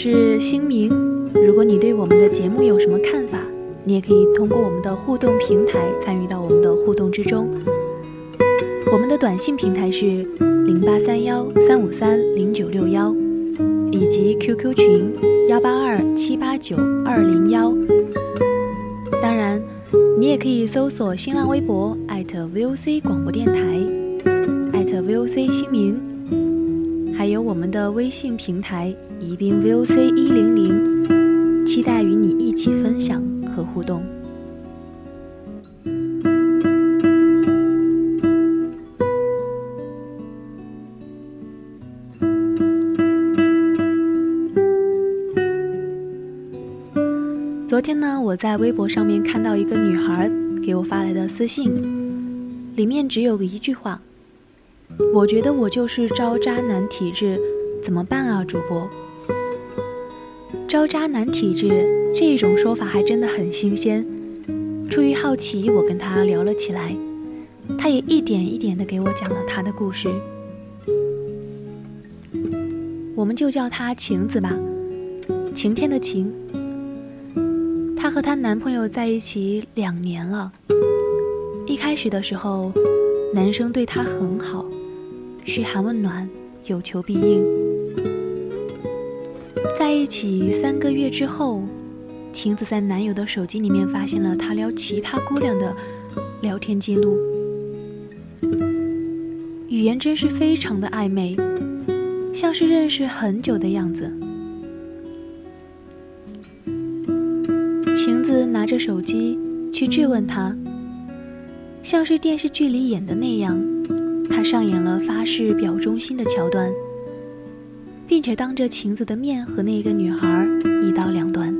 是新明。如果你对我们的节目有什么看法，你也可以通过我们的互动平台参与到我们的互动之中。我们的短信平台是零八三幺三五三零九六幺。以及 QQ 群幺八二七八九二零幺，当然，你也可以搜索新浪微博 @VOC 广播电台 @VOC 新明，还有我们的微信平台宜宾 VOC 一零零，期待与你一起分享和互动。昨天呢，我在微博上面看到一个女孩给我发来的私信，里面只有一句话：“我觉得我就是招渣男体质，怎么办啊，主播？”招渣男体质这种说法还真的很新鲜。出于好奇，我跟他聊了起来，他也一点一点的给我讲了他的故事。我们就叫她晴子吧，晴天的晴。她和她男朋友在一起两年了。一开始的时候，男生对她很好，嘘寒问暖，有求必应。在一起三个月之后，晴子在男友的手机里面发现了他撩其他姑娘的聊天记录，语言真是非常的暧昧，像是认识很久的样子。晴子拿着手机去质问他，像是电视剧里演的那样，他上演了发誓表忠心的桥段，并且当着晴子的面和那个女孩一刀两断，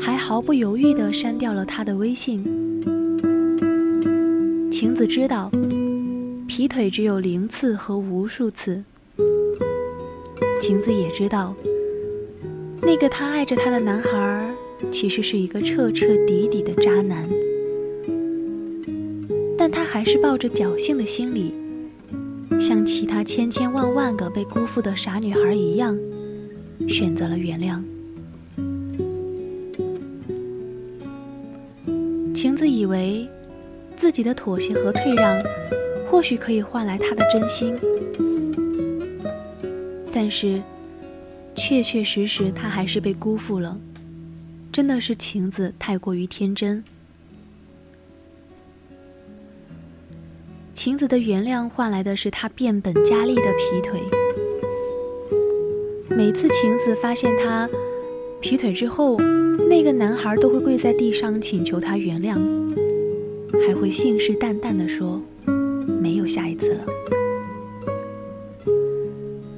还毫不犹豫地删掉了他的微信。晴子知道，劈腿只有零次和无数次。晴子也知道。那个他爱着她的男孩，其实是一个彻彻底底的渣男，但他还是抱着侥幸的心理，像其他千千万万个被辜负的傻女孩一样，选择了原谅。晴子以为，自己的妥协和退让，或许可以换来他的真心，但是。确确实实，他还是被辜负了。真的是晴子太过于天真。晴子的原谅换来的是他变本加厉的劈腿。每次晴子发现他劈腿之后，那个男孩都会跪在地上请求他原谅，还会信誓旦旦地说：“没有下一次了。”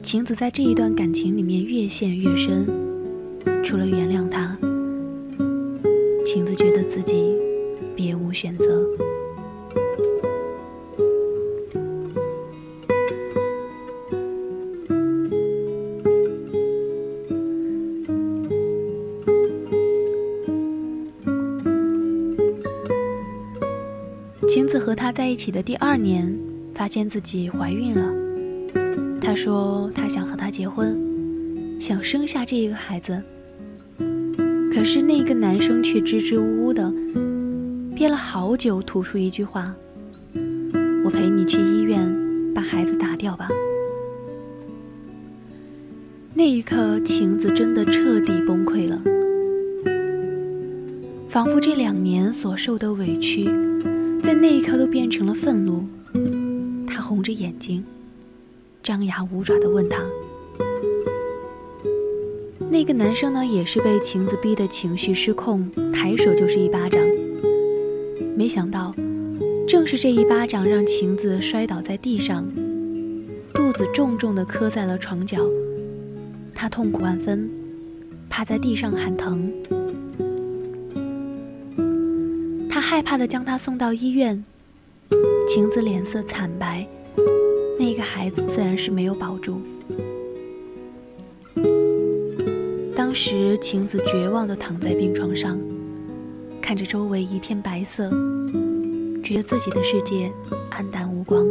晴子在这一段感情里面越陷越深，除了原谅他，晴子觉得自己别无选择。子和他在一起的第二年，发现自己怀孕了。他说他想和他结婚，想生下这一个孩子。可是那个男生却支支吾吾的，憋了好久，吐出一句话：“我陪你去医院把孩子打掉吧。”那一刻，晴子真的彻底崩溃了，仿佛这两年所受的委屈，在那一刻都变成了愤怒。他红着眼睛，张牙舞爪地问他。那个男生呢，也是被晴子逼得情绪失控，抬手就是一巴掌。没想到，正是这一巴掌让晴子摔倒在地上，肚子重重地磕在了床角。他痛苦万分，趴在地上喊疼。害怕的将他送到医院。晴子脸色惨白，那个孩子自然是没有保住。当时晴子绝望的躺在病床上，看着周围一片白色，觉得自己的世界黯淡无光。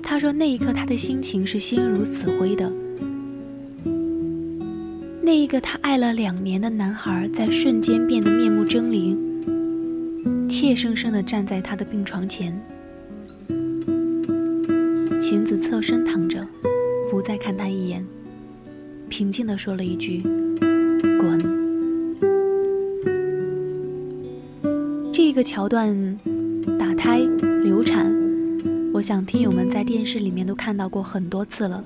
他说：“那一刻，他的心情是心如死灰的。那一个他爱了两年的男孩，在瞬间变得面目狰狞，怯生生地站在他的病床前。晴子侧身躺着，不再看他一眼，平静地说了一句：‘滚。’这个桥段，打胎、流产。”我想，听友们在电视里面都看到过很多次了。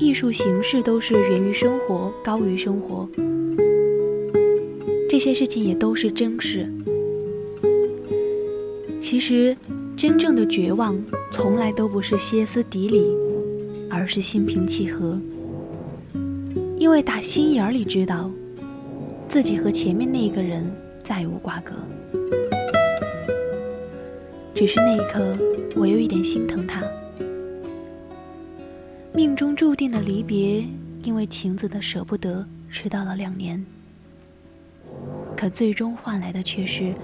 艺术形式都是源于生活，高于生活。这些事情也都是真实。其实，真正的绝望从来都不是歇斯底里，而是心平气和。因为打心眼儿里知道，自己和前面那个人再无瓜葛。只是那一刻，我有一点心疼他。命中注定的离别，因为晴子的舍不得，迟到了两年。可最终换来的却是，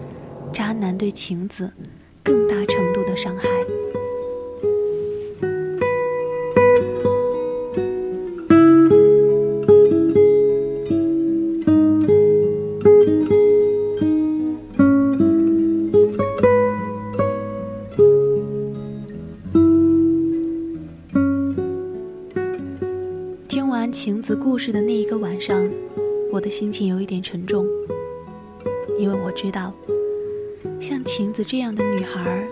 渣男对晴子更大程度的伤害。上，我的心情有一点沉重，因为我知道，像晴子这样的女孩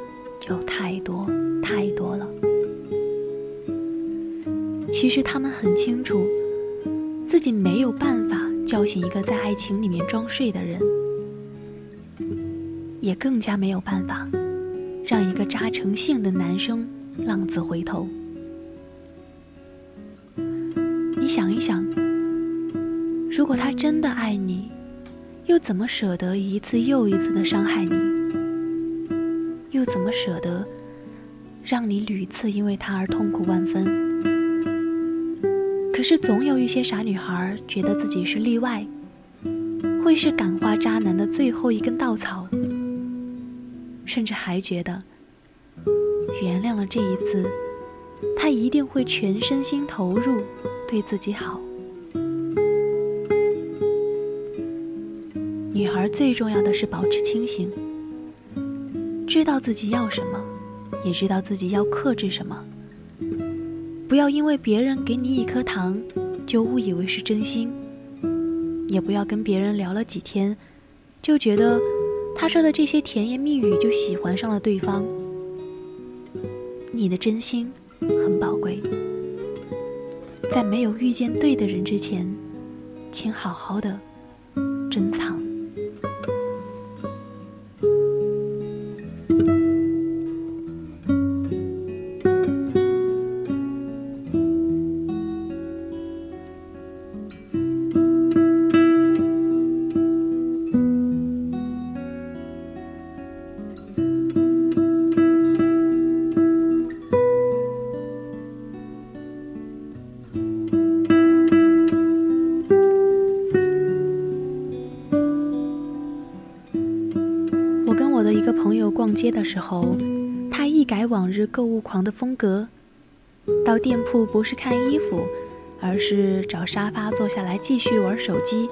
有太多太多了。其实他们很清楚，自己没有办法叫醒一个在爱情里面装睡的人，也更加没有办法让一个渣成性的男生浪子回头。你想一想，如果他真的爱你，又怎么舍得一次又一次的伤害你？又怎么舍得让你屡次因为他而痛苦万分？可是总有一些傻女孩觉得自己是例外，会是感化渣男的最后一根稻草，甚至还觉得原谅了这一次，他一定会全身心投入。对自己好。女孩最重要的是保持清醒，知道自己要什么，也知道自己要克制什么。不要因为别人给你一颗糖，就误以为是真心；也不要跟别人聊了几天，就觉得他说的这些甜言蜜语就喜欢上了对方。你的真心很宝贵。在没有遇见对的人之前，请好好的珍藏。时候，他一改往日购物狂的风格，到店铺不是看衣服，而是找沙发坐下来继续玩手机。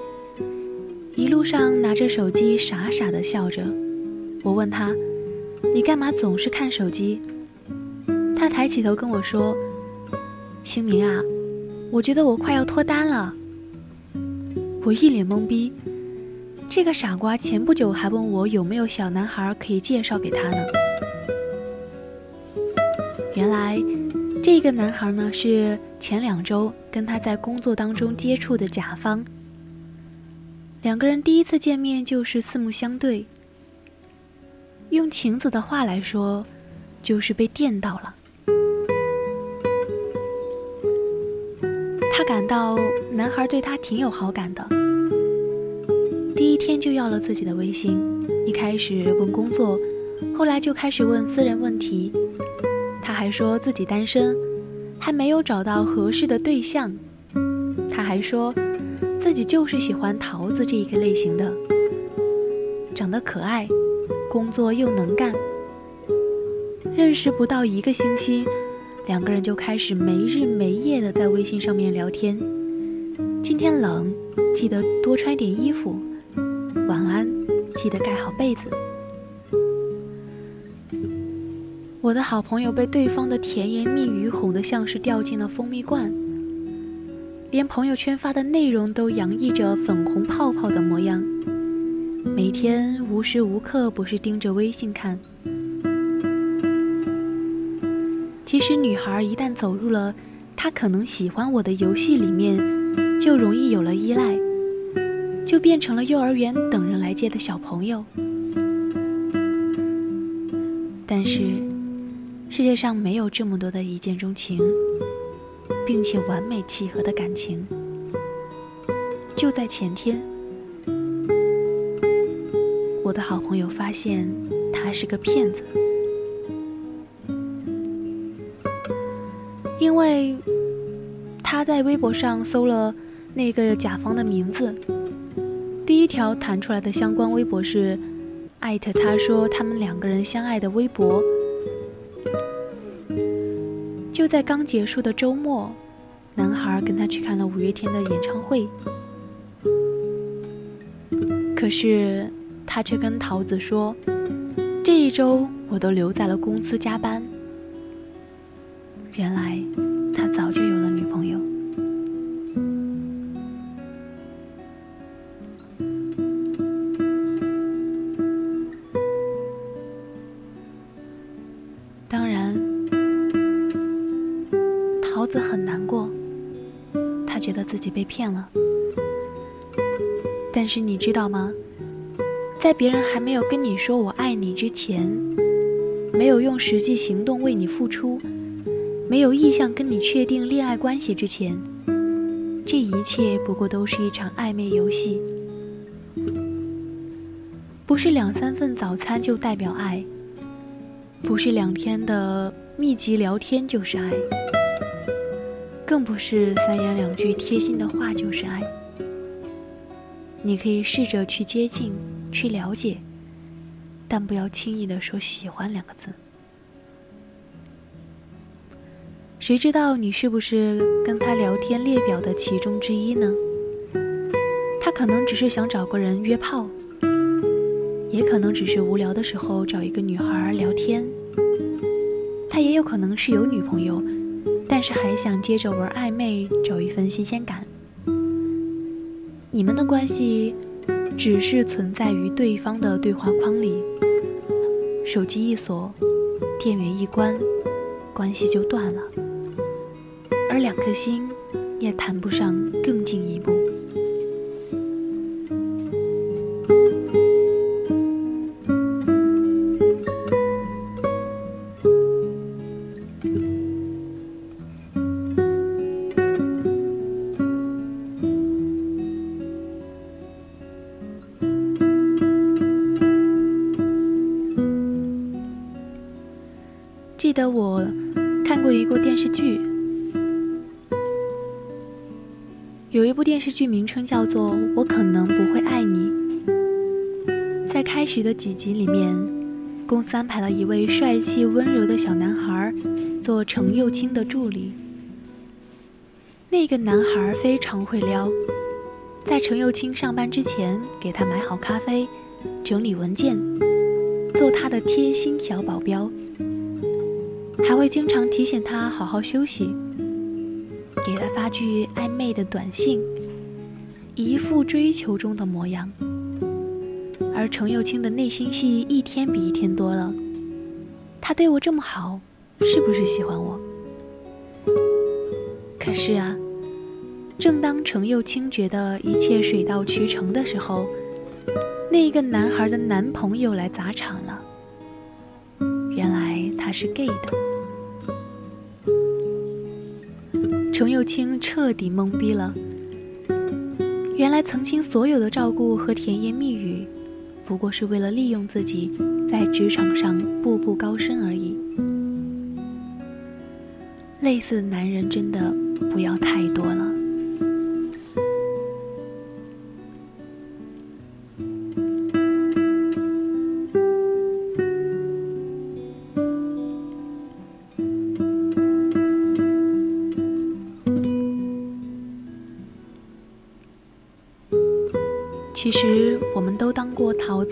一路上拿着手机傻傻的笑着。我问他：“你干嘛总是看手机？”他抬起头跟我说：“星明啊，我觉得我快要脱单了。”我一脸懵逼。这个傻瓜前不久还问我有没有小男孩可以介绍给他呢。原来，这个男孩呢是前两周跟他在工作当中接触的甲方。两个人第一次见面就是四目相对，用晴子的话来说，就是被电到了。他感到男孩对他挺有好感的。第一天就要了自己的微信，一开始问工作，后来就开始问私人问题。他还说自己单身，还没有找到合适的对象。他还说自己就是喜欢桃子这一个类型的，长得可爱，工作又能干。认识不到一个星期，两个人就开始没日没夜的在微信上面聊天。今天冷，记得多穿点衣服。晚安，记得盖好被子。我的好朋友被对方的甜言蜜语哄得像是掉进了蜂蜜罐，连朋友圈发的内容都洋溢着粉红泡泡的模样，每天无时无刻不是盯着微信看。其实，女孩一旦走入了她可能喜欢我的游戏里面，就容易有了依赖。就变成了幼儿园等人来接的小朋友。但是，世界上没有这么多的一见钟情，并且完美契合的感情。就在前天，我的好朋友发现他是个骗子，因为他在微博上搜了那个甲方的名字。第一条弹出来的相关微博是艾特他说他们两个人相爱的微博。就在刚结束的周末，男孩跟他去看了五月天的演唱会，可是他却跟桃子说，这一周我都留在了公司加班。原来骗了，但是你知道吗？在别人还没有跟你说我爱你之前，没有用实际行动为你付出，没有意向跟你确定恋爱关系之前，这一切不过都是一场暧昧游戏。不是两三份早餐就代表爱，不是两天的密集聊天就是爱。更不是三言两句贴心的话就是爱。你可以试着去接近，去了解，但不要轻易的说喜欢两个字。谁知道你是不是跟他聊天列表的其中之一呢？他可能只是想找个人约炮，也可能只是无聊的时候找一个女孩聊天。他也有可能是有女朋友。但是还想接着玩暧昧，找一份新鲜感。你们的关系只是存在于对方的对话框里，手机一锁，电源一关，关系就断了，而两颗心也谈不上更进一步。记得我看过一个电视剧，有一部电视剧名称叫做《我可能不会爱你》。在开始的几集里面，公司安排了一位帅气温柔的小男孩做程又青的助理。那个男孩非常会撩，在程又青上班之前，给他买好咖啡，整理文件，做他的贴心小保镖，还会经常提醒他好好休息，给他发句暧昧的短信，一副追求中的模样。而程又青的内心戏一天比一天多了，他对我这么好，是不是喜欢我？可是啊，正当程又青觉得一切水到渠成的时候，那一个男孩的男朋友来砸场了。是 gay 的，程又青彻底懵逼了。原来曾经所有的照顾和甜言蜜语。不过是为了利用自己，在职场上步步高升而已。类似的男人真的不要太多了。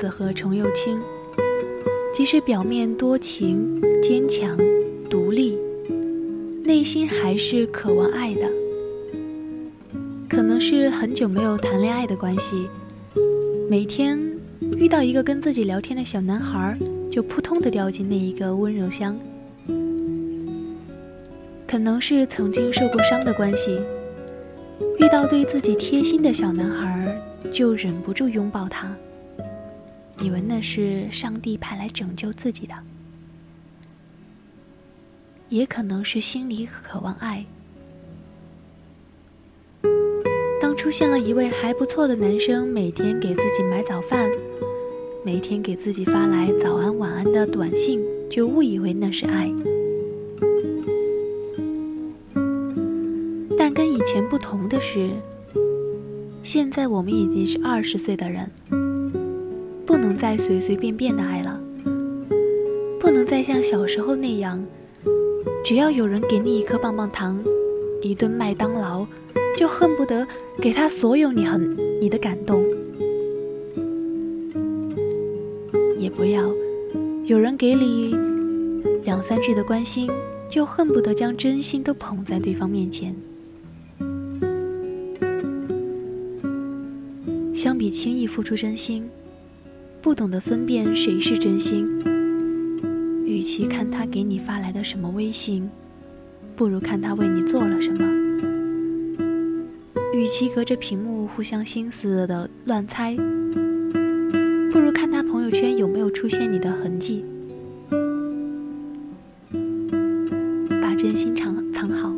子和程又青，即使表面多情、坚强、独立，内心还是渴望爱的。可能是很久没有谈恋爱的关系，每天遇到一个跟自己聊天的小男孩，就扑通的掉进那一个温柔乡。可能是曾经受过伤的关系，遇到对自己贴心的小男孩。就忍不住拥抱他，以为那是上帝派来拯救自己的，也可能是心里渴望爱。当出现了一位还不错的男生，每天给自己买早饭，每天给自己发来早安晚安的短信，就误以为那是爱。但跟以前不同的是。现在我们已经是二十岁的人，不能再随随便便的爱了，不能再像小时候那样，只要有人给你一颗棒棒糖，一顿麦当劳，就恨不得给他所有你很你的感动，也不要有人给你两三句的关心，就恨不得将真心都捧在对方面前。相比轻易付出真心，不懂得分辨谁是真心，与其看他给你发来的什么微信，不如看他为你做了什么；与其隔着屏幕互相心思的乱猜，不如看他朋友圈有没有出现你的痕迹。把真心藏藏好，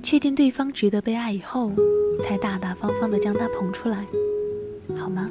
确定对方值得被爱以后。才大大方方的将他捧出来，好吗？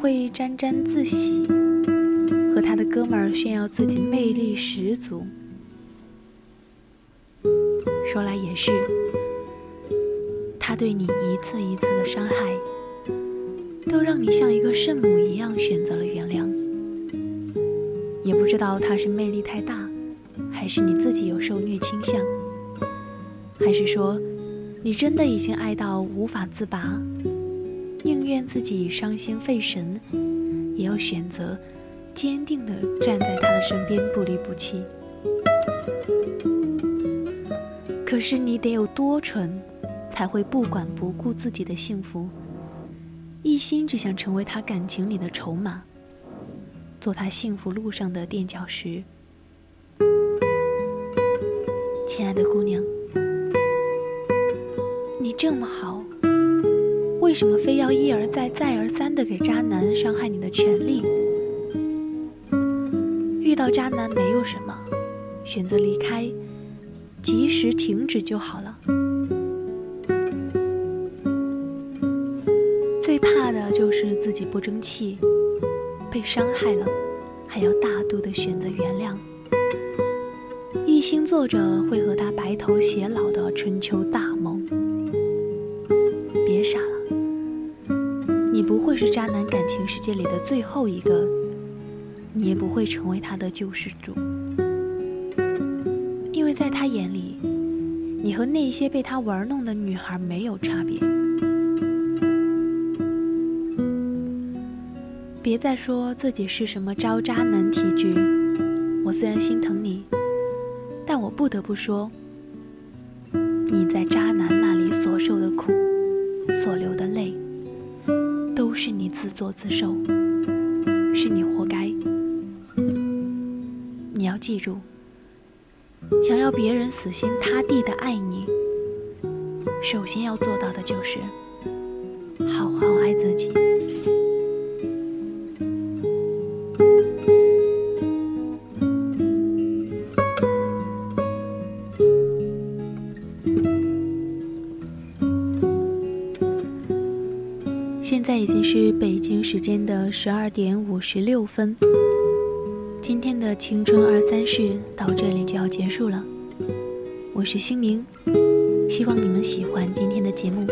会沾沾自喜。和他的哥们儿炫耀自己魅力十足。说来也是，他对你一次一次的伤害，都让你像一个圣母一样选择了原谅。也不知道他是魅力太大，还是你自己有受虐倾向，还是说你真的已经爱到无法自拔，愿自己伤心费神，也要选择坚定地站在他的身边，不离不弃。可是你得有多蠢，才会不管不顾自己的幸福，一心只想成为他感情里的筹码，做他幸福路上的垫脚石？亲爱的姑娘，你这么好，为什么非要一而再、再而三的给渣男伤害你的权利？遇到渣男没有什么，选择离开。及时停止就好了。最怕的就是自己不争气，被伤害了，还要大度的选择原谅，一心做着会和他白头偕老的春秋大梦。别傻了，不会是渣男感情世界里的最后一个，你也不会成为他的救世主。因为在他眼里，你和那些被他玩弄的女孩没有差别。别再说自己是什么招渣男体质，我虽然心疼你，但我不得不说，你在渣男作自受，是你活该。你要记住。想要别人死心塌地的爱你，首先要做到的就是好好爱自己。五十六分。今天的青春二三事到这里就要结束了，我是星明，希望你们喜欢今天的节目。